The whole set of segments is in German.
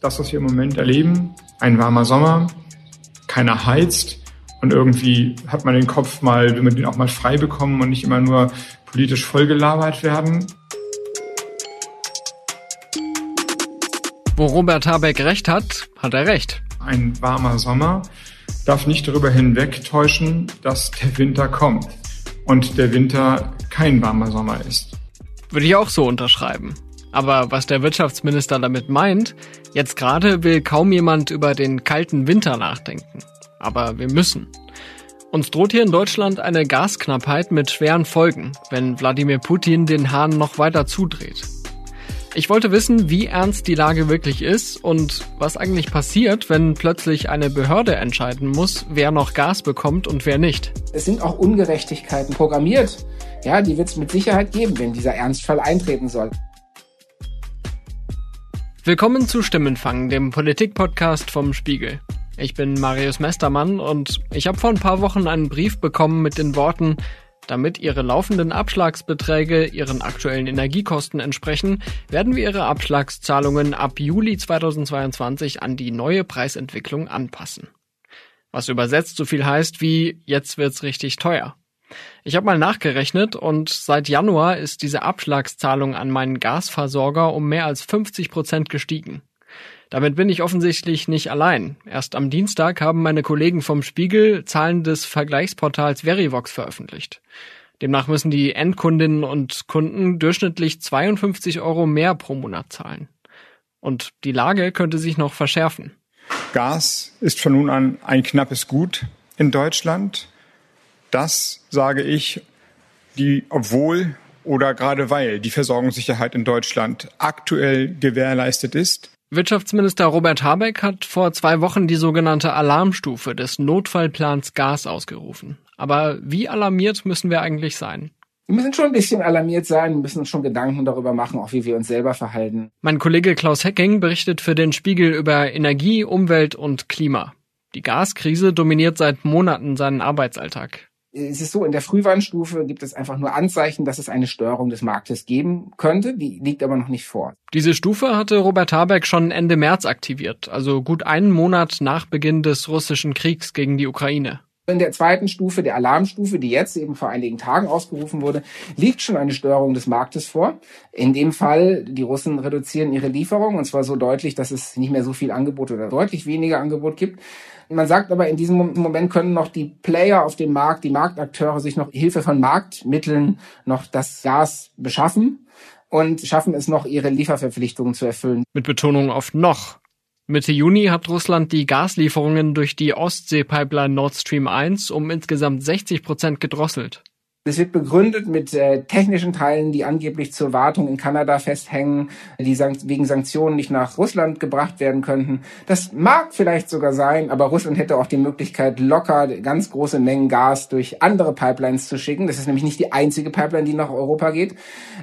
das, was wir im Moment erleben, ein warmer Sommer, keiner heizt und irgendwie hat man den Kopf mal, will man den auch mal frei bekommen und nicht immer nur politisch vollgelabert werden. Wo Robert Habeck recht hat, hat er recht. Ein warmer Sommer darf nicht darüber hinwegtäuschen, dass der Winter kommt und der Winter kein warmer Sommer ist. Würde ich auch so unterschreiben. Aber was der Wirtschaftsminister damit meint, jetzt gerade will kaum jemand über den kalten Winter nachdenken. Aber wir müssen. Uns droht hier in Deutschland eine Gasknappheit mit schweren Folgen, wenn Wladimir Putin den Hahn noch weiter zudreht. Ich wollte wissen, wie ernst die Lage wirklich ist und was eigentlich passiert, wenn plötzlich eine Behörde entscheiden muss, wer noch Gas bekommt und wer nicht. Es sind auch Ungerechtigkeiten programmiert. Ja, die wird es mit Sicherheit geben, wenn dieser Ernstfall eintreten soll. Willkommen zu Stimmenfang, dem Politik-Podcast vom Spiegel. Ich bin Marius Mestermann und ich habe vor ein paar Wochen einen Brief bekommen mit den Worten, damit Ihre laufenden Abschlagsbeträge Ihren aktuellen Energiekosten entsprechen, werden wir Ihre Abschlagszahlungen ab Juli 2022 an die neue Preisentwicklung anpassen. Was übersetzt so viel heißt wie jetzt wird's richtig teuer. Ich habe mal nachgerechnet und seit Januar ist diese Abschlagszahlung an meinen Gasversorger um mehr als 50 Prozent gestiegen. Damit bin ich offensichtlich nicht allein. Erst am Dienstag haben meine Kollegen vom Spiegel Zahlen des Vergleichsportals Verivox veröffentlicht. Demnach müssen die Endkundinnen und Kunden durchschnittlich 52 Euro mehr pro Monat zahlen. Und die Lage könnte sich noch verschärfen. Gas ist von nun an ein knappes Gut in Deutschland. Das sage ich, die, obwohl oder gerade weil die Versorgungssicherheit in Deutschland aktuell gewährleistet ist. Wirtschaftsminister Robert Habeck hat vor zwei Wochen die sogenannte Alarmstufe des Notfallplans Gas ausgerufen. Aber wie alarmiert müssen wir eigentlich sein? Wir müssen schon ein bisschen alarmiert sein, wir müssen uns schon Gedanken darüber machen, auch wie wir uns selber verhalten. Mein Kollege Klaus Hecking berichtet für den Spiegel über Energie, Umwelt und Klima. Die Gaskrise dominiert seit Monaten seinen Arbeitsalltag es ist so, in der Frühwarnstufe gibt es einfach nur Anzeichen, dass es eine Störung des Marktes geben könnte. Die liegt aber noch nicht vor. Diese Stufe hatte Robert Habeck schon Ende März aktiviert, also gut einen Monat nach Beginn des russischen Kriegs gegen die Ukraine. In der zweiten Stufe, der Alarmstufe, die jetzt eben vor einigen Tagen ausgerufen wurde, liegt schon eine Störung des Marktes vor. In dem Fall, die Russen reduzieren ihre Lieferung und zwar so deutlich, dass es nicht mehr so viel Angebot oder deutlich weniger Angebot gibt. Man sagt aber, in diesem Moment können noch die Player auf dem Markt, die Marktakteure sich noch Hilfe von Marktmitteln noch das Gas beschaffen und schaffen es noch, ihre Lieferverpflichtungen zu erfüllen. Mit Betonung auf noch. Mitte Juni hat Russland die Gaslieferungen durch die Ostsee-Pipeline Nord Stream 1 um insgesamt 60 Prozent gedrosselt. Es wird begründet mit äh, technischen Teilen, die angeblich zur Wartung in Kanada festhängen, die sank wegen Sanktionen nicht nach Russland gebracht werden könnten. Das mag vielleicht sogar sein, aber Russland hätte auch die Möglichkeit, locker ganz große Mengen Gas durch andere Pipelines zu schicken. Das ist nämlich nicht die einzige Pipeline, die nach Europa geht.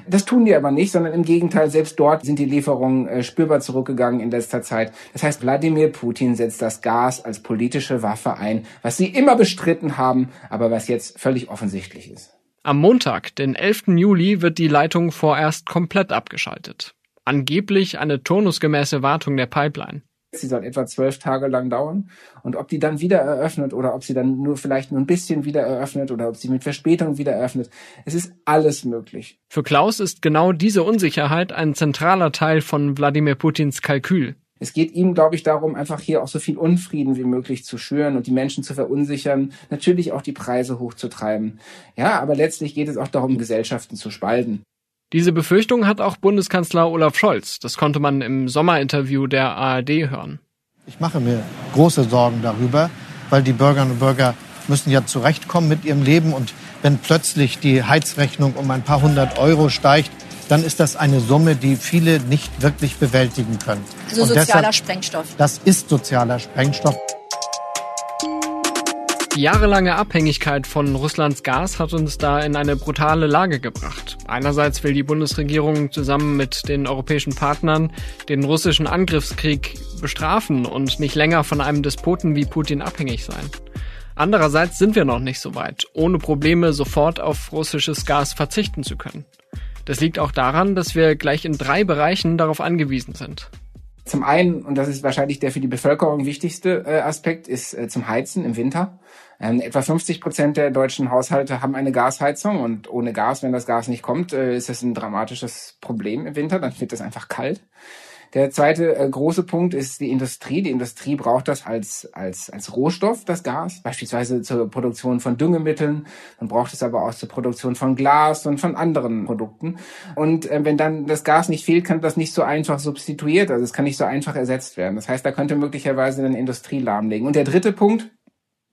Das tun die aber nicht, sondern im Gegenteil, selbst dort sind die Lieferungen äh, spürbar zurückgegangen in letzter Zeit. Das heißt, Wladimir Putin setzt das Gas als politische Waffe ein, was sie immer bestritten haben, aber was jetzt völlig offensichtlich ist. Am Montag, den 11. Juli, wird die Leitung vorerst komplett abgeschaltet. Angeblich eine turnusgemäße Wartung der Pipeline. Sie soll etwa zwölf Tage lang dauern. Und ob die dann wieder eröffnet oder ob sie dann nur vielleicht nur ein bisschen wieder eröffnet oder ob sie mit Verspätung wieder eröffnet, es ist alles möglich. Für Klaus ist genau diese Unsicherheit ein zentraler Teil von Wladimir Putins Kalkül. Es geht ihm, glaube ich, darum, einfach hier auch so viel Unfrieden wie möglich zu schüren und die Menschen zu verunsichern, natürlich auch die Preise hochzutreiben. Ja, aber letztlich geht es auch darum, Gesellschaften zu spalten. Diese Befürchtung hat auch Bundeskanzler Olaf Scholz. Das konnte man im Sommerinterview der ARD hören. Ich mache mir große Sorgen darüber, weil die Bürgerinnen und Bürger müssen ja zurechtkommen mit ihrem Leben und wenn plötzlich die Heizrechnung um ein paar hundert Euro steigt, dann ist das eine Summe, die viele nicht wirklich bewältigen können. Also sozialer deshalb, Sprengstoff. Das ist sozialer Sprengstoff. Die jahrelange Abhängigkeit von Russlands Gas hat uns da in eine brutale Lage gebracht. Einerseits will die Bundesregierung zusammen mit den europäischen Partnern den russischen Angriffskrieg bestrafen und nicht länger von einem Despoten wie Putin abhängig sein. Andererseits sind wir noch nicht so weit, ohne Probleme sofort auf russisches Gas verzichten zu können. Das liegt auch daran, dass wir gleich in drei Bereichen darauf angewiesen sind. Zum einen, und das ist wahrscheinlich der für die Bevölkerung wichtigste äh, Aspekt, ist äh, zum Heizen im Winter. Ähm, etwa 50 Prozent der deutschen Haushalte haben eine Gasheizung und ohne Gas, wenn das Gas nicht kommt, äh, ist das ein dramatisches Problem im Winter. Dann wird es einfach kalt. Der zweite äh, große Punkt ist die Industrie. Die Industrie braucht das als, als, als Rohstoff, das Gas, beispielsweise zur Produktion von Düngemitteln. Man braucht es aber auch zur Produktion von Glas und von anderen Produkten. Und äh, wenn dann das Gas nicht fehlt, kann das nicht so einfach substituiert, also es kann nicht so einfach ersetzt werden. Das heißt, da könnte möglicherweise eine Industrie lahmlegen. Und der dritte Punkt,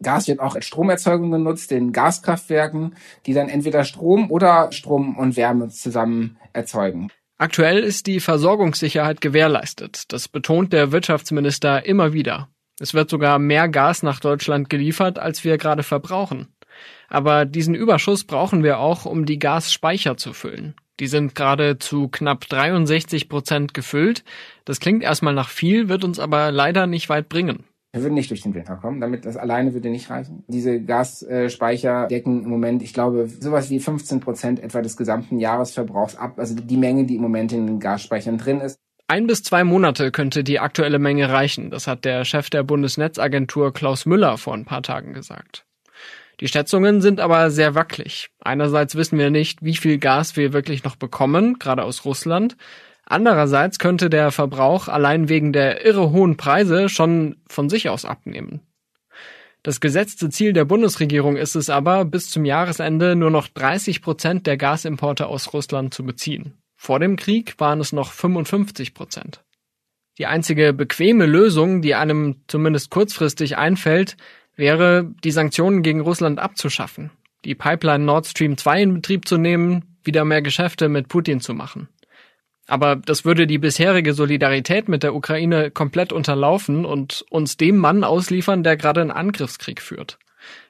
Gas wird auch als Stromerzeugung genutzt, in Gaskraftwerken, die dann entweder Strom oder Strom und Wärme zusammen erzeugen. Aktuell ist die Versorgungssicherheit gewährleistet. Das betont der Wirtschaftsminister immer wieder. Es wird sogar mehr Gas nach Deutschland geliefert, als wir gerade verbrauchen. Aber diesen Überschuss brauchen wir auch, um die Gasspeicher zu füllen. Die sind gerade zu knapp 63 Prozent gefüllt. Das klingt erstmal nach viel, wird uns aber leider nicht weit bringen. Wir würden nicht durch den Winter kommen. Damit das alleine würde nicht reichen. Diese Gasspeicher decken im Moment, ich glaube, sowas wie 15 Prozent etwa des gesamten Jahresverbrauchs ab. Also die Menge, die im Moment in den Gasspeichern drin ist. Ein bis zwei Monate könnte die aktuelle Menge reichen. Das hat der Chef der Bundesnetzagentur Klaus Müller vor ein paar Tagen gesagt. Die Schätzungen sind aber sehr wackelig. Einerseits wissen wir nicht, wie viel Gas wir wirklich noch bekommen, gerade aus Russland. Andererseits könnte der Verbrauch allein wegen der irre hohen Preise schon von sich aus abnehmen. Das gesetzte Ziel der Bundesregierung ist es aber, bis zum Jahresende nur noch 30 Prozent der Gasimporte aus Russland zu beziehen. Vor dem Krieg waren es noch 55 Prozent. Die einzige bequeme Lösung, die einem zumindest kurzfristig einfällt, wäre, die Sanktionen gegen Russland abzuschaffen, die Pipeline Nord Stream 2 in Betrieb zu nehmen, wieder mehr Geschäfte mit Putin zu machen. Aber das würde die bisherige Solidarität mit der Ukraine komplett unterlaufen und uns dem Mann ausliefern, der gerade einen Angriffskrieg führt.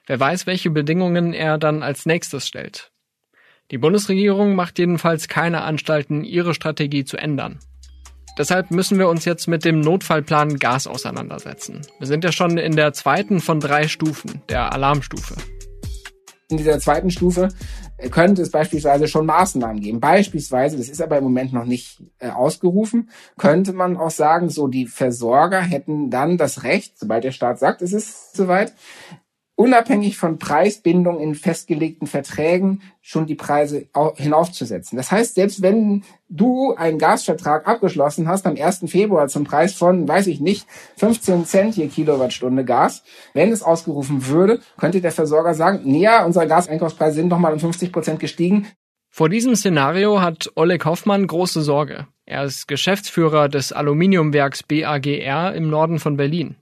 Wer weiß, welche Bedingungen er dann als nächstes stellt. Die Bundesregierung macht jedenfalls keine Anstalten, ihre Strategie zu ändern. Deshalb müssen wir uns jetzt mit dem Notfallplan Gas auseinandersetzen. Wir sind ja schon in der zweiten von drei Stufen, der Alarmstufe. In dieser zweiten Stufe könnte es beispielsweise schon Maßnahmen geben. Beispielsweise, das ist aber im Moment noch nicht äh, ausgerufen, könnte man auch sagen, so die Versorger hätten dann das Recht, sobald der Staat sagt, es ist soweit, unabhängig von Preisbindung in festgelegten Verträgen schon die Preise hinaufzusetzen. Das heißt, selbst wenn du einen Gasvertrag abgeschlossen hast am 1. Februar zum Preis von, weiß ich nicht, 15 Cent je Kilowattstunde Gas, wenn es ausgerufen würde, könnte der Versorger sagen, ja, unsere Gaseinkaufspreise sind nochmal um 50 Prozent gestiegen. Vor diesem Szenario hat Oleg Hoffmann große Sorge. Er ist Geschäftsführer des Aluminiumwerks BAGR im Norden von Berlin.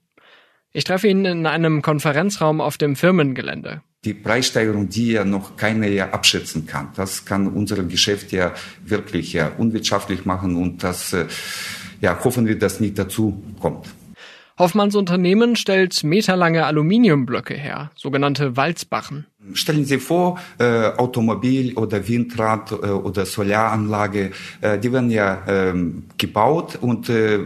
Ich treffe ihn in einem Konferenzraum auf dem Firmengelände. Die Preissteigerung, die ja noch keiner ja abschätzen kann, das kann unser Geschäft ja wirklich ja unwirtschaftlich machen und das, äh, ja, hoffen wir, dass nicht dazu kommt. Hoffmanns Unternehmen stellt meterlange Aluminiumblöcke her, sogenannte Walzbachen. Stellen Sie vor, äh, Automobil oder Windrad äh, oder Solaranlage, äh, die werden ja ähm, gebaut und äh,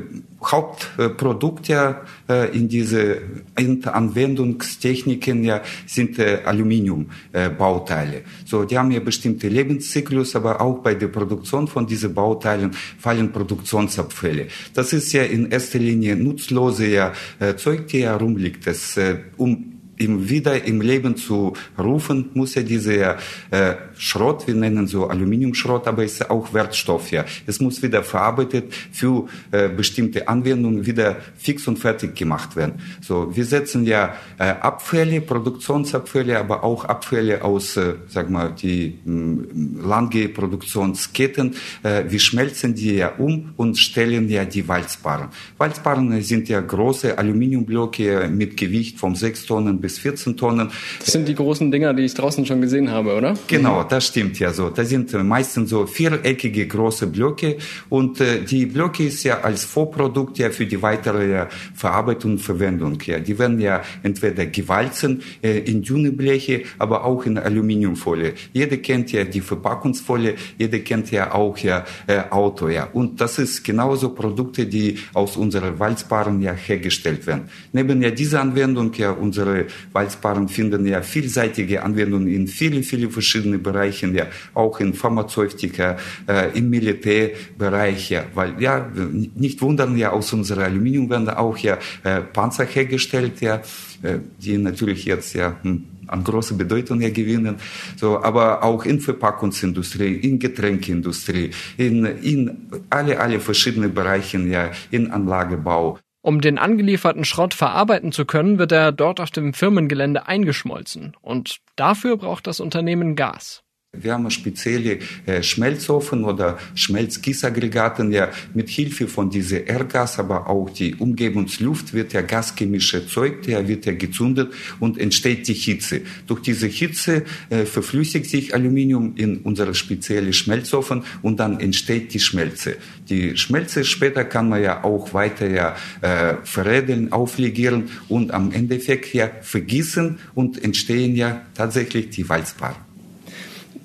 Hauptprodukt ja äh, in diese Anwendungstechniken ja sind äh, Aluminiumbauteile. so, die haben ja bestimmte Lebenszyklus, aber auch bei der Produktion von diesen Bauteilen fallen Produktionsabfälle. Das ist ja in erster Linie nutzlose ja, Zeug, die herumliegt. Das, um ihm wieder im Leben zu rufen, muss er diese äh, Schrott, wir nennen so Aluminiumschrott, aber es ist auch Wertstoff, ja. Es muss wieder verarbeitet für äh, bestimmte Anwendungen wieder fix und fertig gemacht werden. So, wir setzen ja äh, Abfälle, Produktionsabfälle, aber auch Abfälle aus, äh, sag mal, die äh, lange Produktionsketten. Äh, wir schmelzen die ja um und stellen ja die Walzbaren. Walzbaren sind ja große Aluminiumblöcke mit Gewicht von 6 Tonnen bis bis 14 Tonnen. Das sind die großen Dinger, die ich draußen schon gesehen habe, oder? Genau, das stimmt ja so. Das sind meistens so viereckige große Blöcke und äh, die Blöcke ist ja als Vorprodukt ja für die weitere Verarbeitung und Verwendung. Ja. Die werden ja entweder gewalzen äh, in dünne Bleche, aber auch in Aluminiumfolie. Jeder kennt ja die Verpackungsfolie, jeder kennt ja auch ja äh, Auto. Ja. Und das ist genauso Produkte, die aus unseren Walzbaren ja hergestellt werden. Neben ja dieser Anwendung ja unsere Walzpaaren finden ja vielseitige Anwendungen in vielen, vielen verschiedenen Bereichen, ja, auch in Pharmazeutika, äh, im Militärbereich, ja, weil ja, nicht wundern, ja, aus unserer Aluminium werden auch ja äh, Panzer hergestellt, ja, äh, die natürlich jetzt ja hm, an große Bedeutung ja gewinnen. So, aber auch in Verpackungsindustrie, in Getränkeindustrie, in, in alle, alle verschiedenen Bereichen, ja, in Anlagebau. Um den angelieferten Schrott verarbeiten zu können, wird er dort auf dem Firmengelände eingeschmolzen. Und dafür braucht das Unternehmen Gas. Wir haben spezielle äh, Schmelzofen oder Schmelzgießaggregaten. Ja, mit Hilfe von dieser Erdgas, aber auch die Umgebungsluft wird ja Gasgemisch erzeugt, ja, wird ja gezündet und entsteht die Hitze. Durch diese Hitze äh, verflüssigt sich Aluminium in unsere spezielle Schmelzofen und dann entsteht die Schmelze. Die Schmelze später kann man ja auch weiter ja äh, veredeln, auflegieren und am Endeffekt ja vergießen und entstehen ja tatsächlich die Walzpaare.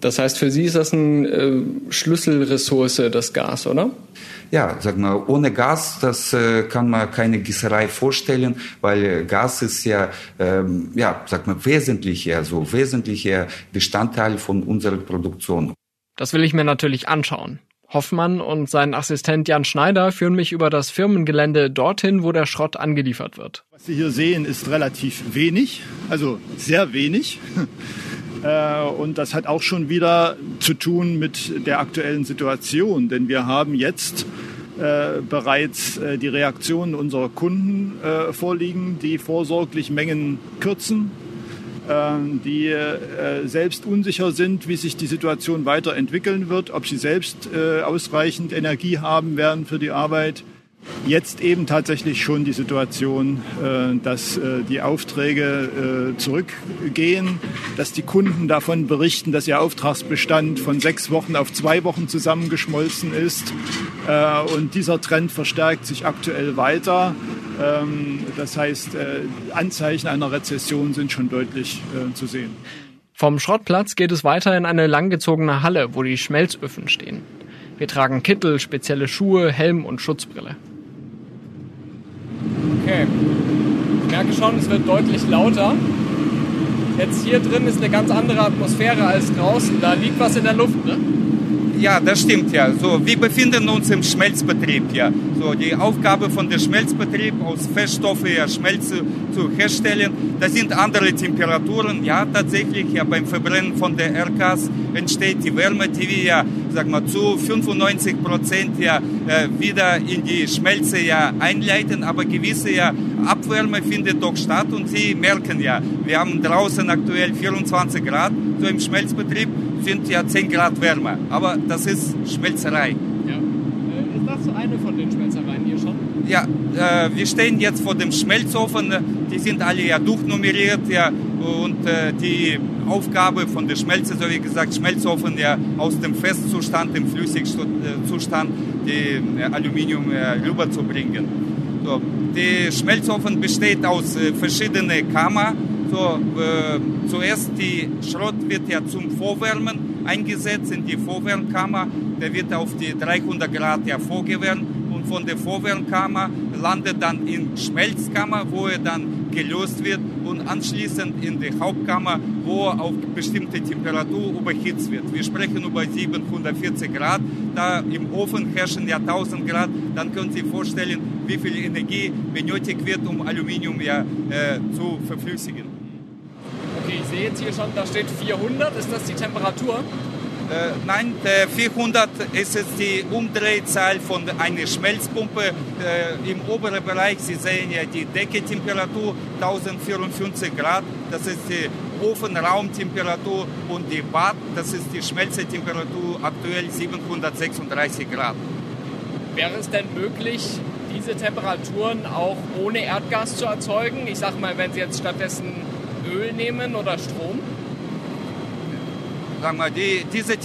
Das heißt, für Sie ist das eine äh, Schlüsselressource, das Gas, oder? Ja, sag mal, ohne Gas, das äh, kann man keine Gießerei vorstellen, weil Gas ist ja, ähm, ja, sag mal, wesentlicher, so wesentlicher Bestandteil von unserer Produktion. Das will ich mir natürlich anschauen. Hoffmann und sein Assistent Jan Schneider führen mich über das Firmengelände dorthin, wo der Schrott angeliefert wird. Was Sie hier sehen, ist relativ wenig, also sehr wenig. Äh, und das hat auch schon wieder zu tun mit der aktuellen Situation, denn wir haben jetzt äh, bereits äh, die Reaktionen unserer Kunden vorliegen, die vorsorglich Mengen kürzen, die selbst unsicher sind, wie sich die Situation weiterentwickeln wird, ob sie selbst ausreichend Energie haben werden für die Arbeit jetzt eben tatsächlich schon die Situation, äh, dass äh, die Aufträge äh, zurückgehen, dass die Kunden davon berichten, dass ihr Auftragsbestand von sechs Wochen auf zwei Wochen zusammengeschmolzen ist. Und dieser Trend verstärkt sich aktuell weiter. Ähm, das heißt, Anzeichen einer Rezession sind schon deutlich zu sehen. Vom Schrottplatz geht es weiter in eine langgezogene Halle, wo die Schmelzöfen stehen. Wir tragen Kittel, spezielle Schuhe, Helm und Schutzbrille. Okay. Ich merke schon, es wird deutlich lauter. Jetzt hier drin ist eine ganz andere Atmosphäre als draußen. Da liegt was in der Luft, ne? Ja, das stimmt ja. So, wir befinden uns im Schmelzbetrieb ja. So, die Aufgabe von der Schmelzbetrieb aus Feststoffe ja Schmelze zu herstellen, da sind andere Temperaturen. Ja, tatsächlich ja beim Verbrennen von der RKs entsteht die Wärme, die wir ja, sag mal, zu 95 Prozent ja äh, wieder in die Schmelze ja einleiten, aber gewisse ja Abwärme findet doch statt und Sie merken ja, wir haben draußen aktuell 24 Grad so im Schmelzbetrieb sind ja 10 Grad wärmer. Aber das ist Schmelzerei. Ja. Äh, ist das eine von den Schmelzereien hier schon? Ja, äh, wir stehen jetzt vor dem Schmelzofen. Die sind alle ja durchnummeriert. Ja, und äh, die Aufgabe von der Schmelze, so wie gesagt, Schmelzofen ja aus dem Festzustand, dem Flüssigzustand, die äh, Aluminium äh, rüberzubringen. So, der Schmelzofen besteht aus äh, verschiedenen Kammern so, äh, zuerst die Schrott wird ja zum Vorwärmen eingesetzt in die Vorwärmkammer. Der wird auf die 300 Grad ja vorgewärmt und von der Vorwärmkammer landet dann in Schmelzkammer, wo er dann gelöst wird und anschließend in die Hauptkammer, wo auf bestimmte Temperatur überhitzt wird. Wir sprechen über 740 Grad. Da im Ofen herrschen ja 1000 Grad. Dann können Sie sich vorstellen, wie viel Energie benötigt wird, um Aluminium ja äh, zu verflüssigen. Okay, ich sehe jetzt hier schon, da steht 400. Ist das die Temperatur? Äh, nein, 400 ist es die Umdrehzahl von einer Schmelzpumpe äh, im oberen Bereich. Sie sehen ja die Decketemperatur 1054 Grad. Das ist die Ofenraumtemperatur und die Bad, das ist die Schmelzetemperatur aktuell 736 Grad. Wäre es denn möglich, diese Temperaturen auch ohne Erdgas zu erzeugen? Ich sage mal, wenn Sie jetzt stattdessen Öl nehmen oder Strom? Sag mal, die, diese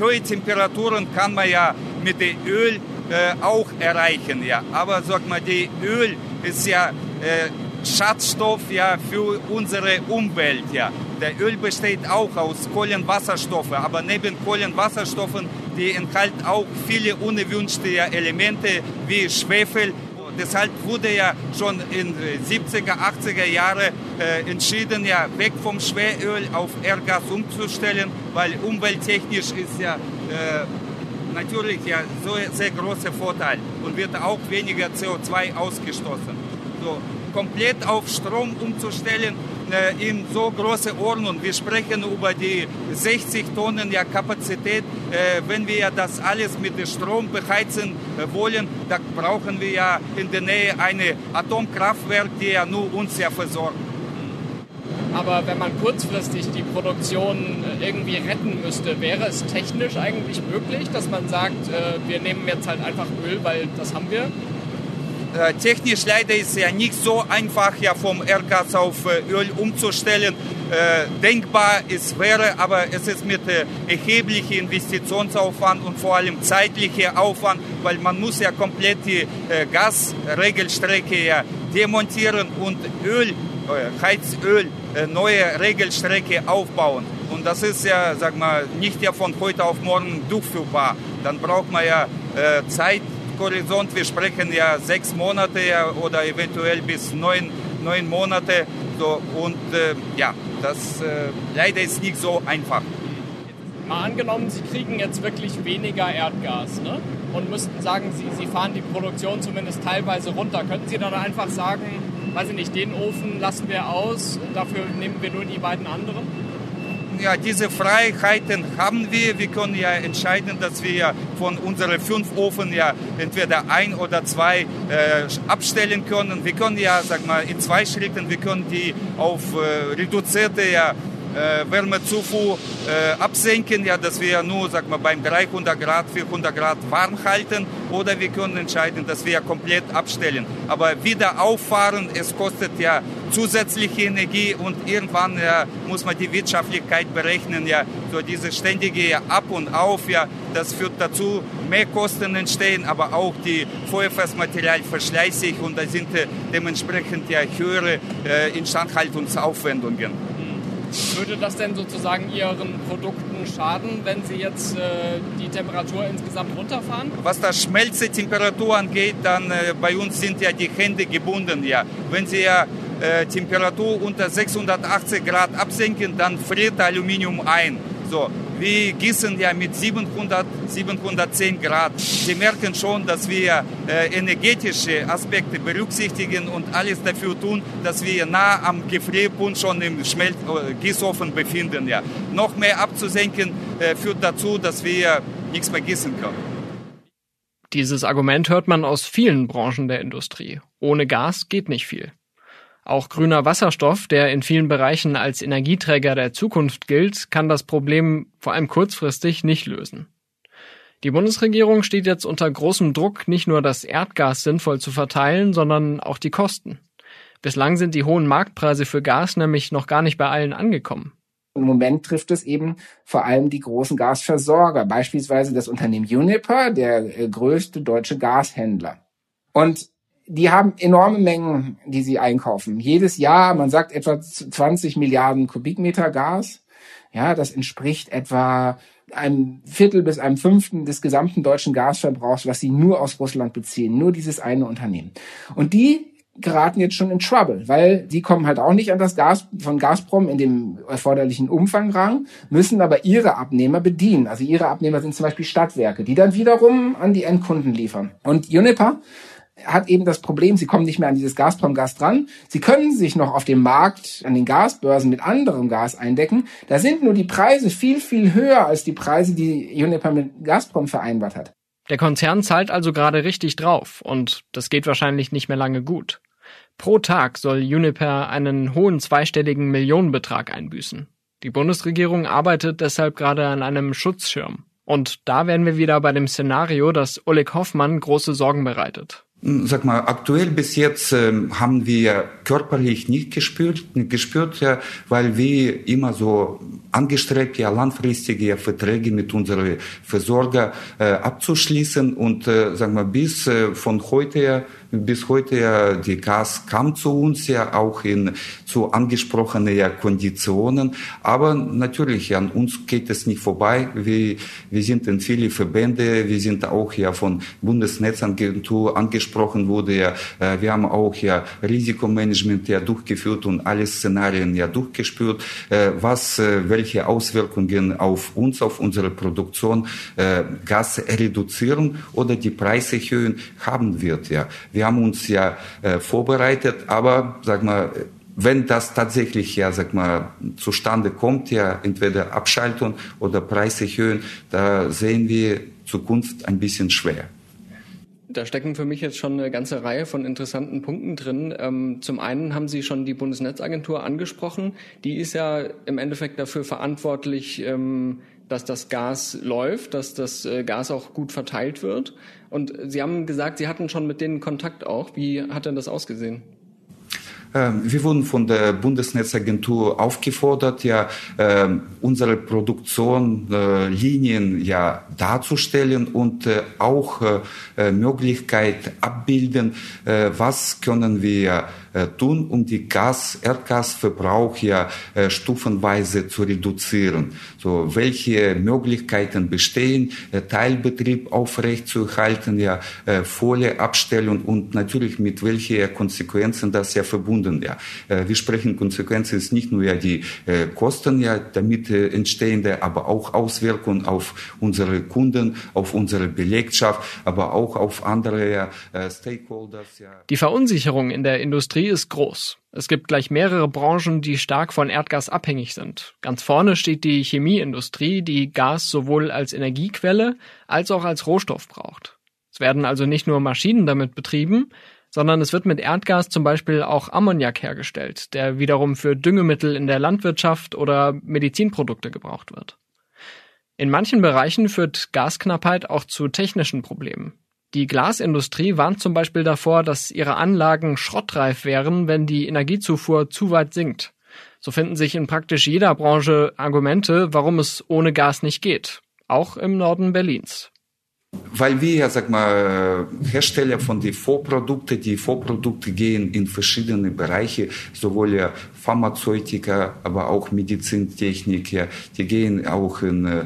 hohe Temperaturen kann man ja mit dem Öl äh, auch erreichen. Ja. Aber sag mal, die Öl ist ja äh, Schadstoff ja, für unsere Umwelt. Ja. Der Öl besteht auch aus Kohlenwasserstoffen, aber neben Kohlenwasserstoffen, die enthalten auch viele unerwünschte Elemente wie Schwefel Deshalb wurde ja schon in 70er, 80er Jahre äh, entschieden, ja weg vom Schweröl auf Erdgas umzustellen, weil umwelttechnisch ist ja äh, natürlich ja so sehr großer Vorteil und wird auch weniger CO2 ausgestoßen. So, komplett auf Strom umzustellen äh, in so große Ordnung. Wir sprechen über die 60 Tonnen ja, Kapazität. Äh, wenn wir das alles mit Strom beheizen äh, wollen, dann brauchen wir ja in der Nähe ein Atomkraftwerk, die ja nur uns ja versorgt. Aber wenn man kurzfristig die Produktion äh, irgendwie retten müsste, wäre es technisch eigentlich möglich, dass man sagt, äh, wir nehmen jetzt halt einfach Öl, weil das haben wir? Äh, technisch leider ist ja nicht so einfach, ja vom Erdgas auf Öl umzustellen. denkbar es wäre, aber es ist mit erheblichem Investitionsaufwand und vor allem zeitlicher Aufwand, weil man muss ja komplett die Gasregelstrecke ja demontieren und Öl, Heizöl äh, neue Regelstrecke aufbauen. Und das ist ja, sag mal, nicht ja von heute auf morgen durchführbar. Dann braucht man ja äh, Zeithorizont. Wir sprechen ja sechs Monate oder eventuell bis neun, neun Monate. So, und äh, ja, das äh, leider ist nicht so einfach. Mal angenommen, Sie kriegen jetzt wirklich weniger Erdgas ne? und müssten sagen, Sie, Sie fahren die Produktion zumindest teilweise runter. Könnten Sie dann einfach sagen, weiß ich nicht, den Ofen lassen wir aus, dafür nehmen wir nur die beiden anderen? Ja, diese Freiheiten haben wir. Wir können ja entscheiden, dass wir von unseren fünf Ofen ja entweder ein oder zwei äh, abstellen können. Wir können ja, sag mal, in zwei Schritten, wir können die auf äh, reduzierte ja, äh, Wärmezufuhr äh, absenken, ja, dass wir nur sag mal, beim 300 Grad, 400 Grad warm halten oder wir können entscheiden, dass wir komplett abstellen. Aber wieder auffahren, es kostet ja zusätzliche Energie und irgendwann ja, muss man die Wirtschaftlichkeit berechnen. Ja, so diese ständige Ab und Auf, ja, das führt dazu, mehr Kosten entstehen, aber auch die Feuerfestmaterial verschleißt sich und da sind äh, dementsprechend ja höhere äh, Instandhaltungsaufwendungen. Würde das denn sozusagen Ihren Produkten schaden, wenn Sie jetzt äh, die Temperatur insgesamt runterfahren? Was das Schmelzetemperatur angeht, dann äh, bei uns sind ja die Hände gebunden. Ja. Wenn Sie ja äh, Temperatur unter 680 Grad absenken, dann friert Aluminium ein. So, wir gießen ja mit 700, 710 Grad. Sie merken schon, dass wir äh, energetische Aspekte berücksichtigen und alles dafür tun, dass wir nah am Gefrierpunkt schon im Schmelz äh, Gießofen befinden. Ja. Noch mehr abzusenken äh, führt dazu, dass wir nichts mehr gießen können. Dieses Argument hört man aus vielen Branchen der Industrie. Ohne Gas geht nicht viel. Auch grüner Wasserstoff, der in vielen Bereichen als Energieträger der Zukunft gilt, kann das Problem vor allem kurzfristig nicht lösen. Die Bundesregierung steht jetzt unter großem Druck, nicht nur das Erdgas sinnvoll zu verteilen, sondern auch die Kosten. Bislang sind die hohen Marktpreise für Gas nämlich noch gar nicht bei allen angekommen. Im Moment trifft es eben vor allem die großen Gasversorger, beispielsweise das Unternehmen Uniper, der äh, größte deutsche Gashändler. Und die haben enorme Mengen, die sie einkaufen. Jedes Jahr, man sagt etwa 20 Milliarden Kubikmeter Gas. Ja, das entspricht etwa einem Viertel bis einem Fünften des gesamten deutschen Gasverbrauchs, was sie nur aus Russland beziehen. Nur dieses eine Unternehmen. Und die geraten jetzt schon in Trouble, weil die kommen halt auch nicht an das Gas von Gazprom in dem erforderlichen Umfang ran, müssen aber ihre Abnehmer bedienen. Also ihre Abnehmer sind zum Beispiel Stadtwerke, die dann wiederum an die Endkunden liefern. Und Uniper hat eben das Problem, sie kommen nicht mehr an dieses Gazprom-Gas dran. Sie können sich noch auf dem Markt, an den Gasbörsen mit anderem Gas eindecken. Da sind nur die Preise viel, viel höher als die Preise, die Uniper mit Gazprom vereinbart hat. Der Konzern zahlt also gerade richtig drauf und das geht wahrscheinlich nicht mehr lange gut. Pro Tag soll Uniper einen hohen zweistelligen Millionenbetrag einbüßen. Die Bundesregierung arbeitet deshalb gerade an einem Schutzschirm. Und da wären wir wieder bei dem Szenario, das Oleg Hoffmann große Sorgen bereitet. Sag mal, aktuell bis jetzt äh, haben wir körperlich nicht gespürt, gespürt, ja, weil wir immer so angestrebt, ja, langfristige Verträge mit unseren Versorger äh, abzuschließen und, äh, sag mal, bis äh, von heute bis heute die Gas kam zu uns ja auch in zu angesprochenen Konditionen. Aber natürlich an uns geht es nicht vorbei. Wir, wir sind in viele Verbände, wir sind auch ja von Bundesnetzagentur angesprochen wurde ja. Äh, wir haben auch ja Risikomanagement ja durchgeführt und alle Szenarien ja durchgespürt, äh, was äh, welche Auswirkungen auf uns, auf unsere Produktion Gas reduzieren oder die Preise erhöhen haben wird. Ja, wir haben uns ja vorbereitet, aber sag mal wenn das tatsächlich ja, sag mal, zustande kommt, ja, entweder Abschaltung oder Preiserhöhung, da sehen wir Zukunft ein bisschen schwer. Da stecken für mich jetzt schon eine ganze Reihe von interessanten Punkten drin. Ähm, zum einen haben Sie schon die Bundesnetzagentur angesprochen. Die ist ja im Endeffekt dafür verantwortlich, ähm, dass das Gas läuft, dass das äh, Gas auch gut verteilt wird. Und Sie haben gesagt, Sie hatten schon mit denen Kontakt auch. Wie hat denn das ausgesehen? Ähm, wir wurden von der Bundesnetzagentur aufgefordert, ja ähm, unsere Produktionslinien äh, ja darzustellen und äh, auch äh, Möglichkeit abbilden, was können wir tun, um die Gas, Erdgasverbrauch ja äh, stufenweise zu reduzieren. So, welche Möglichkeiten bestehen, äh, Teilbetrieb aufrechtzuerhalten, ja, volle Abstellung und natürlich mit welchen Konsequenzen das ja verbunden, ja. Wir sprechen Konsequenzen ist nicht nur ja die Kosten ja damit entstehende, aber auch Auswirkungen auf unsere Kunden, auf unsere Belegschaft, aber auch auf andere ja, Stakeholders. Ja. Die Verunsicherung in der Industrie ist groß. Es gibt gleich mehrere Branchen, die stark von Erdgas abhängig sind. Ganz vorne steht die Chemieindustrie, die Gas sowohl als Energiequelle als auch als Rohstoff braucht. Es werden also nicht nur Maschinen damit betrieben, sondern es wird mit Erdgas zum Beispiel auch Ammoniak hergestellt, der wiederum für Düngemittel in der Landwirtschaft oder Medizinprodukte gebraucht wird. In manchen Bereichen führt Gasknappheit auch zu technischen Problemen. Die Glasindustrie warnt zum Beispiel davor, dass ihre Anlagen schrottreif wären, wenn die Energiezufuhr zu weit sinkt. So finden sich in praktisch jeder Branche Argumente, warum es ohne Gas nicht geht, auch im Norden Berlins. Weil wir ja, sag mal, Hersteller von den Vorprodukten, die Vorprodukte gehen in verschiedene Bereiche, sowohl ja Pharmazeutika, aber auch Medizintechnik, ja, die gehen auch in, äh,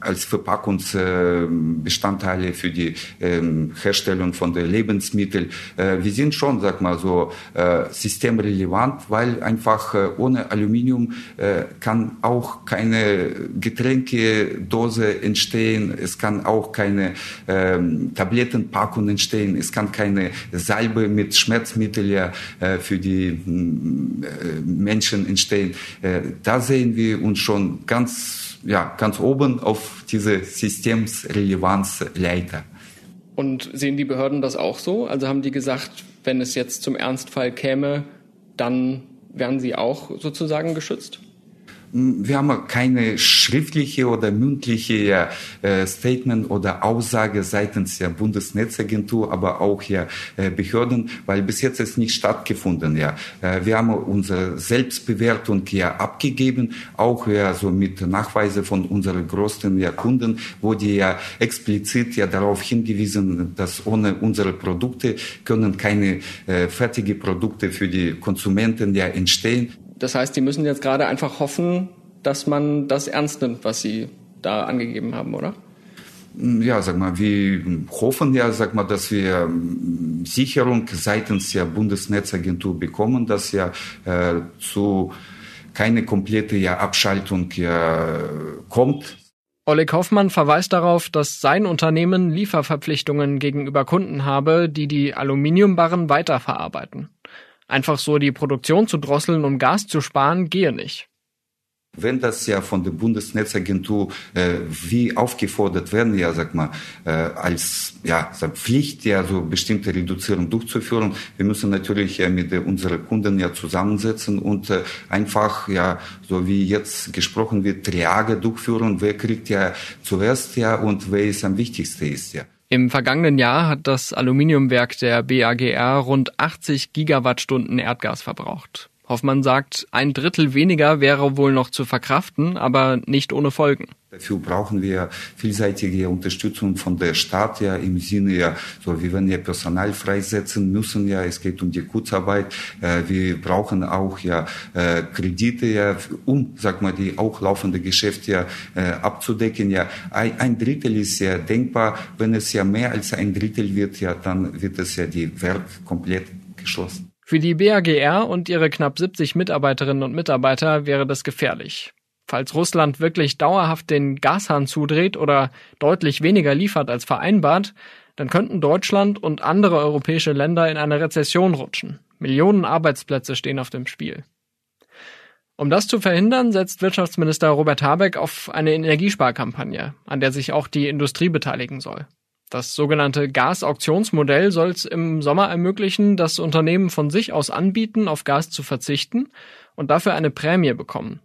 als Verpackungsbestandteile für die äh, Herstellung von den Lebensmitteln. Äh, wir sind schon, sag mal so, äh, systemrelevant, weil einfach äh, ohne Aluminium äh, kann auch keine Getränkedose entstehen, es kann auch keine ähm, Tablettenpackung entstehen, es kann keine Salbe mit Schmerzmitteln äh, für die äh, Menschen entstehen. Äh, da sehen wir uns schon ganz, ja, ganz oben auf diese Systemsrelevanzleiter. Und sehen die Behörden das auch so? Also haben die gesagt, wenn es jetzt zum Ernstfall käme, dann wären sie auch sozusagen geschützt? Wir haben keine schriftliche oder mündliche äh, Statement oder Aussage seitens der Bundesnetzagentur, aber auch ja äh, Behörden, weil bis jetzt ist nicht stattgefunden. Ja, äh, wir haben unsere Selbstbewertung ja abgegeben, auch ja so mit Nachweise von unseren größten ja, Kunden, wo die ja explizit ja darauf hingewiesen, dass ohne unsere Produkte können keine äh, fertige Produkte für die Konsumenten ja entstehen. Das heißt, die müssen jetzt gerade einfach hoffen, dass man das ernst nimmt, was sie da angegeben haben, oder? Ja, sag mal, wir hoffen ja, sag mal, dass wir ähm, Sicherung seitens der Bundesnetzagentur bekommen, dass ja äh, zu keine komplette ja, Abschaltung ja, kommt. Oleg Hoffmann verweist darauf, dass sein Unternehmen Lieferverpflichtungen gegenüber Kunden habe, die die Aluminiumbarren weiterverarbeiten. Einfach so die Produktion zu drosseln, um Gas zu sparen, gehe nicht. Wenn das ja von der Bundesnetzagentur äh, wie aufgefordert werden, ja, sag mal, äh, als ja, Pflicht, ja, so bestimmte Reduzierung durchzuführen, wir müssen natürlich ja mit äh, unseren Kunden ja zusammensetzen und äh, einfach, ja, so wie jetzt gesprochen wird, Triage durchführen, wer kriegt ja zuerst ja und wer es am wichtigsten ist, ja. Im vergangenen Jahr hat das Aluminiumwerk der BAGR rund 80 Gigawattstunden Erdgas verbraucht. Hoffmann sagt, ein Drittel weniger wäre wohl noch zu verkraften, aber nicht ohne Folgen. Dafür brauchen wir vielseitige Unterstützung von der Staat ja im Sinne ja, so wie wenn wir Personal freisetzen müssen ja, es geht um die Kurzarbeit. Äh, wir brauchen auch ja äh, Kredite ja, um, sag mal, die auch laufende Geschäfte ja äh, abzudecken. Ja, ein, ein Drittel ist ja denkbar. Wenn es ja mehr als ein Drittel wird, ja, dann wird es ja die Werk komplett geschlossen. Für die BAGR und ihre knapp 70 Mitarbeiterinnen und Mitarbeiter wäre das gefährlich. Falls Russland wirklich dauerhaft den Gashahn zudreht oder deutlich weniger liefert als vereinbart, dann könnten Deutschland und andere europäische Länder in eine Rezession rutschen. Millionen Arbeitsplätze stehen auf dem Spiel. Um das zu verhindern, setzt Wirtschaftsminister Robert Habeck auf eine Energiesparkampagne, an der sich auch die Industrie beteiligen soll. Das sogenannte Gasauktionsmodell soll es im Sommer ermöglichen, dass Unternehmen von sich aus anbieten, auf Gas zu verzichten und dafür eine Prämie bekommen.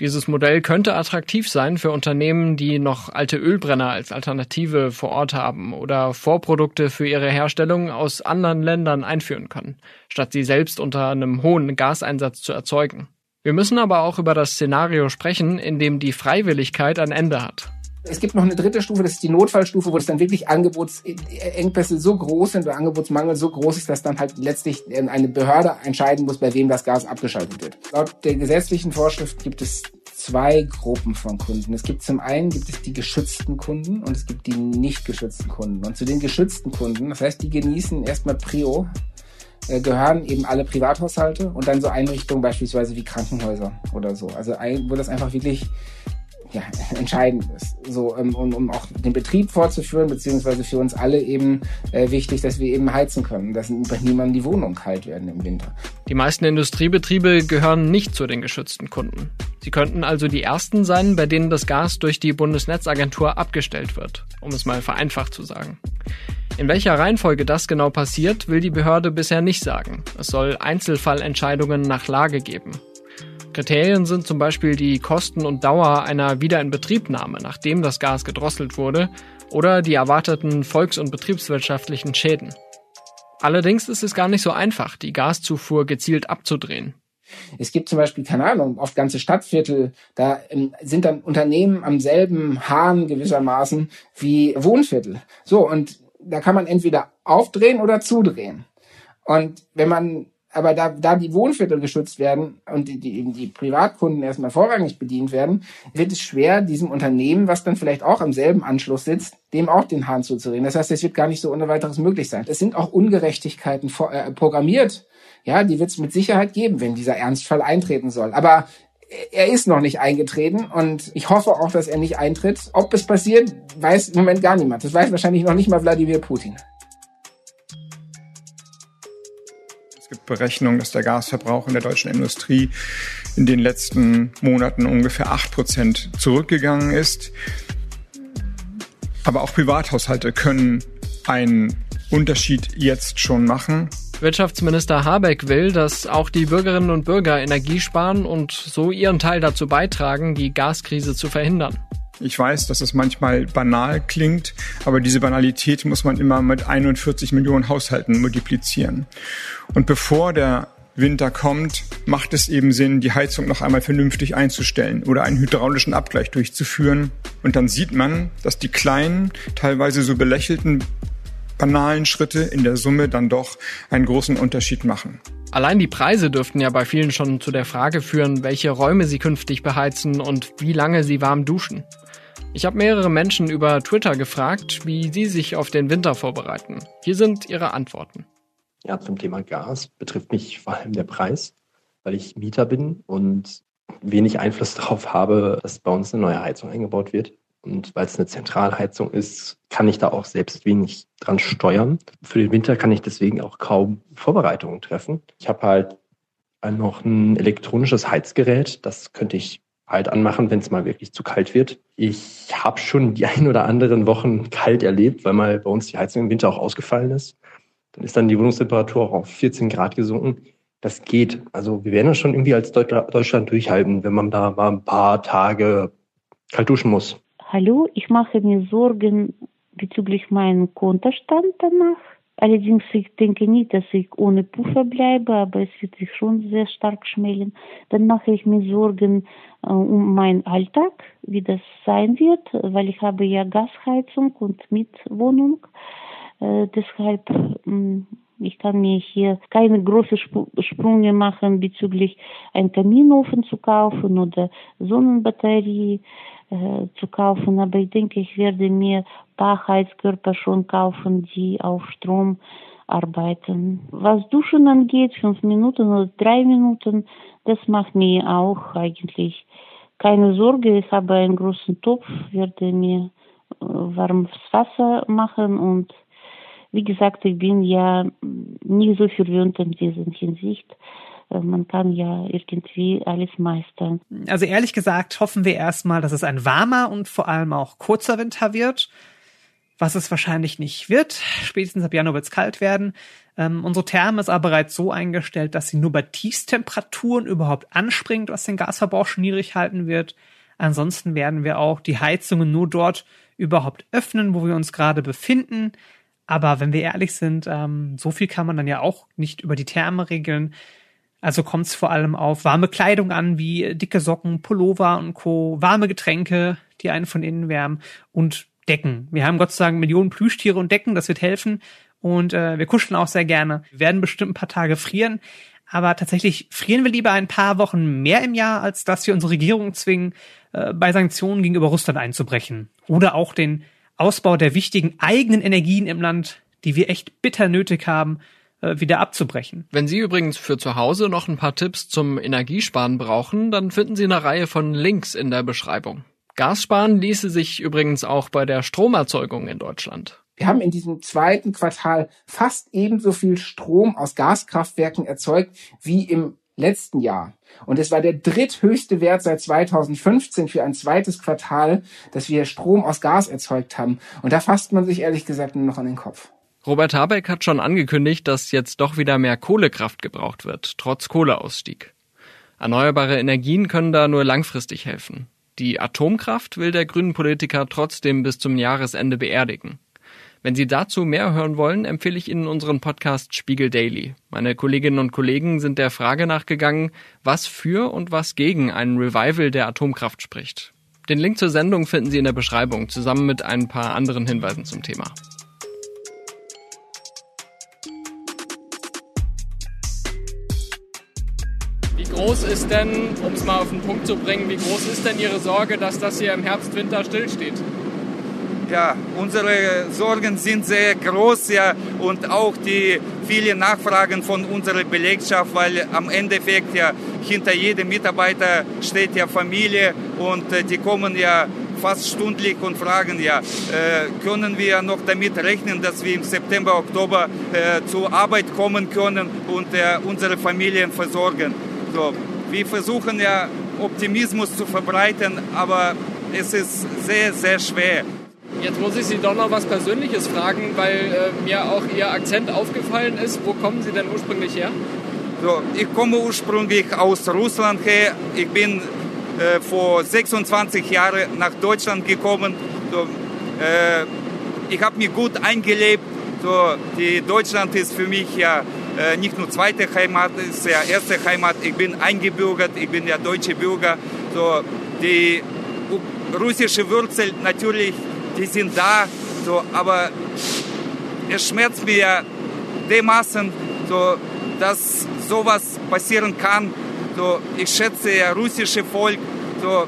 Dieses Modell könnte attraktiv sein für Unternehmen, die noch alte Ölbrenner als Alternative vor Ort haben oder Vorprodukte für ihre Herstellung aus anderen Ländern einführen können, statt sie selbst unter einem hohen Gaseinsatz zu erzeugen. Wir müssen aber auch über das Szenario sprechen, in dem die Freiwilligkeit ein Ende hat. Es gibt noch eine dritte Stufe, das ist die Notfallstufe, wo es dann wirklich Angebotsengpässe so groß sind oder Angebotsmangel so groß ist, dass dann halt letztlich ähm, eine Behörde entscheiden muss, bei wem das Gas abgeschaltet wird. Laut der gesetzlichen Vorschrift gibt es zwei Gruppen von Kunden. Es gibt zum einen gibt es die geschützten Kunden und es gibt die nicht geschützten Kunden. Und zu den geschützten Kunden, das heißt, die genießen erstmal Prio, äh, gehören eben alle Privathaushalte und dann so Einrichtungen beispielsweise wie Krankenhäuser oder so. Also wo das einfach wirklich ja, entscheidend ist. So, um, ähm, um, um auch den Betrieb fortzuführen, beziehungsweise für uns alle eben äh, wichtig, dass wir eben heizen können, dass niemandem die Wohnung kalt werden im Winter. Die meisten Industriebetriebe gehören nicht zu den geschützten Kunden. Sie könnten also die ersten sein, bei denen das Gas durch die Bundesnetzagentur abgestellt wird, um es mal vereinfacht zu sagen. In welcher Reihenfolge das genau passiert, will die Behörde bisher nicht sagen. Es soll Einzelfallentscheidungen nach Lage geben. Kriterien sind zum Beispiel die Kosten und Dauer einer Wiederinbetriebnahme, nachdem das Gas gedrosselt wurde, oder die erwarteten volks- und betriebswirtschaftlichen Schäden. Allerdings ist es gar nicht so einfach, die Gaszufuhr gezielt abzudrehen. Es gibt zum Beispiel, keine Ahnung, oft ganze Stadtviertel, da ähm, sind dann Unternehmen am selben Hahn gewissermaßen wie Wohnviertel. So, und da kann man entweder aufdrehen oder zudrehen. Und wenn man aber da, da die Wohnviertel geschützt werden und die, die, die Privatkunden erstmal vorrangig bedient werden, wird es schwer, diesem Unternehmen, was dann vielleicht auch am selben Anschluss sitzt, dem auch den Hahn zuzureden. Das heißt, es wird gar nicht so ohne weiteres möglich sein. Es sind auch Ungerechtigkeiten vor, äh, programmiert. Ja, die wird es mit Sicherheit geben, wenn dieser Ernstfall eintreten soll. Aber er ist noch nicht eingetreten und ich hoffe auch, dass er nicht eintritt. Ob es passiert, weiß im Moment gar niemand. Das weiß wahrscheinlich noch nicht mal Wladimir Putin. Es gibt Berechnungen, dass der Gasverbrauch in der deutschen Industrie in den letzten Monaten ungefähr acht Prozent zurückgegangen ist. Aber auch Privathaushalte können einen Unterschied jetzt schon machen. Wirtschaftsminister Habeck will, dass auch die Bürgerinnen und Bürger Energie sparen und so ihren Teil dazu beitragen, die Gaskrise zu verhindern. Ich weiß, dass es manchmal banal klingt, aber diese Banalität muss man immer mit 41 Millionen Haushalten multiplizieren. Und bevor der Winter kommt, macht es eben Sinn, die Heizung noch einmal vernünftig einzustellen oder einen hydraulischen Abgleich durchzuführen. Und dann sieht man, dass die kleinen, teilweise so belächelten, banalen Schritte in der Summe dann doch einen großen Unterschied machen. Allein die Preise dürften ja bei vielen schon zu der Frage führen, welche Räume sie künftig beheizen und wie lange sie warm duschen. Ich habe mehrere Menschen über Twitter gefragt, wie sie sich auf den Winter vorbereiten. Hier sind ihre Antworten. Ja, zum Thema Gas betrifft mich vor allem der Preis, weil ich Mieter bin und wenig Einfluss darauf habe, dass bei uns eine neue Heizung eingebaut wird. Und weil es eine Zentralheizung ist, kann ich da auch selbst wenig dran steuern. Für den Winter kann ich deswegen auch kaum Vorbereitungen treffen. Ich habe halt noch ein elektronisches Heizgerät. Das könnte ich halt anmachen, wenn es mal wirklich zu kalt wird. Ich habe schon die ein oder anderen Wochen kalt erlebt, weil mal bei uns die Heizung im Winter auch ausgefallen ist. Dann ist dann die Wohnungstemperatur auch auf 14 Grad gesunken. Das geht. Also wir werden das schon irgendwie als Deutschland durchhalten, wenn man da mal ein paar Tage kalt duschen muss. Hallo, ich mache mir Sorgen bezüglich meinem Kontostand danach. Allerdings, ich denke nicht, dass ich ohne Puffer bleibe, aber es wird sich schon sehr stark schmälern. Dann mache ich mir Sorgen äh, um meinen Alltag, wie das sein wird, weil ich habe ja Gasheizung und Mietwohnung. Äh, deshalb, mh, ich kann mir hier keine großen Sprünge machen bezüglich einen Kaminofen zu kaufen oder Sonnenbatterie zu kaufen, aber ich denke, ich werde mir paar Heizkörper schon kaufen, die auf Strom arbeiten. Was Duschen angeht, fünf Minuten oder drei Minuten, das macht mir auch eigentlich keine Sorge. Ich habe einen großen Topf, werde mir äh, warmes Wasser machen und wie gesagt, ich bin ja nicht so verwöhnt in dieser Hinsicht. Man kann ja irgendwie alles meistern. Also ehrlich gesagt hoffen wir erstmal, dass es ein warmer und vor allem auch kurzer Winter wird. Was es wahrscheinlich nicht wird. Spätestens ab Januar wird es kalt werden. Ähm, unsere Therme ist aber bereits so eingestellt, dass sie nur bei Tiefstemperaturen überhaupt anspringt, was den Gasverbrauch schon niedrig halten wird. Ansonsten werden wir auch die Heizungen nur dort überhaupt öffnen, wo wir uns gerade befinden. Aber wenn wir ehrlich sind, ähm, so viel kann man dann ja auch nicht über die Therme regeln. Also kommt es vor allem auf warme Kleidung an, wie dicke Socken, Pullover und Co., warme Getränke, die einen von innen wärmen und Decken. Wir haben Gott sei Dank Millionen Plüschtiere und Decken, das wird helfen. Und äh, wir kuscheln auch sehr gerne. Wir werden bestimmt ein paar Tage frieren, aber tatsächlich frieren wir lieber ein paar Wochen mehr im Jahr, als dass wir unsere Regierung zwingen, äh, bei Sanktionen gegenüber Russland einzubrechen. Oder auch den Ausbau der wichtigen eigenen Energien im Land, die wir echt bitter nötig haben, wieder abzubrechen. Wenn Sie übrigens für zu Hause noch ein paar Tipps zum Energiesparen brauchen, dann finden Sie eine Reihe von Links in der Beschreibung. Gas sparen ließe sich übrigens auch bei der Stromerzeugung in Deutschland. Wir haben in diesem zweiten Quartal fast ebenso viel Strom aus Gaskraftwerken erzeugt wie im letzten Jahr. Und es war der dritthöchste Wert seit 2015 für ein zweites Quartal, dass wir Strom aus Gas erzeugt haben. Und da fasst man sich ehrlich gesagt nur noch an den Kopf. Robert Habeck hat schon angekündigt, dass jetzt doch wieder mehr Kohlekraft gebraucht wird, trotz Kohleausstieg. Erneuerbare Energien können da nur langfristig helfen. Die Atomkraft will der grünen Politiker trotzdem bis zum Jahresende beerdigen. Wenn Sie dazu mehr hören wollen, empfehle ich Ihnen unseren Podcast Spiegel Daily. Meine Kolleginnen und Kollegen sind der Frage nachgegangen, was für und was gegen ein Revival der Atomkraft spricht. Den Link zur Sendung finden Sie in der Beschreibung, zusammen mit ein paar anderen Hinweisen zum Thema. Groß ist denn, um es mal auf den Punkt zu bringen, wie groß ist denn Ihre Sorge, dass das hier im Herbst, Winter stillsteht? Ja, unsere Sorgen sind sehr groß ja, und auch die vielen Nachfragen von unserer Belegschaft, weil am Endeffekt ja hinter jedem Mitarbeiter steht ja Familie und äh, die kommen ja fast stündlich und fragen ja, äh, können wir noch damit rechnen, dass wir im September, Oktober äh, zur Arbeit kommen können und äh, unsere Familien versorgen. So, wir versuchen ja Optimismus zu verbreiten, aber es ist sehr, sehr schwer. Jetzt muss ich Sie doch noch was Persönliches fragen, weil äh, mir auch Ihr Akzent aufgefallen ist. Wo kommen Sie denn ursprünglich her? So, ich komme ursprünglich aus Russland her. Ich bin äh, vor 26 Jahren nach Deutschland gekommen. So, äh, ich habe mich gut eingelebt. So, die Deutschland ist für mich ja nicht nur zweite Heimat, ist ja erste Heimat. Ich bin eingebürgert, ich bin ja deutscher Bürger. So, die russische Wurzel natürlich, die sind da, so, aber es schmerzt mir dermaßen, so, dass sowas passieren kann. So, ich schätze ja russische Volk, so,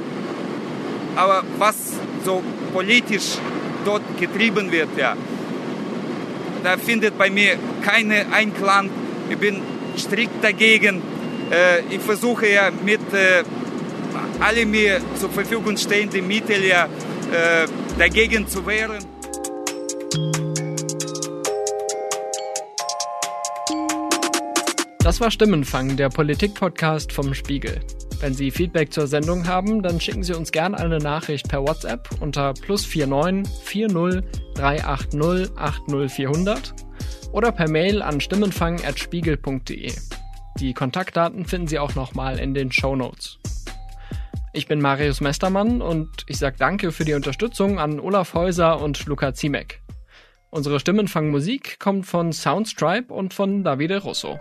aber was so politisch dort getrieben wird, ja, da findet bei mir keine Einklang. Ich bin strikt dagegen. Äh, ich versuche ja mit äh, alle mir zur Verfügung stehenden Mitteln ja, äh, dagegen zu wehren. Das war Stimmenfang, der Politik-Podcast vom Spiegel. Wenn Sie Feedback zur Sendung haben, dann schicken Sie uns gerne eine Nachricht per WhatsApp unter plus 49 40 380 80400 oder per Mail an stimmenfang.spiegel.de. Die Kontaktdaten finden Sie auch nochmal in den Show Notes. Ich bin Marius Mestermann und ich sage Danke für die Unterstützung an Olaf Häuser und Luca Ziemek. Unsere Stimmenfangmusik kommt von Soundstripe und von Davide Russo.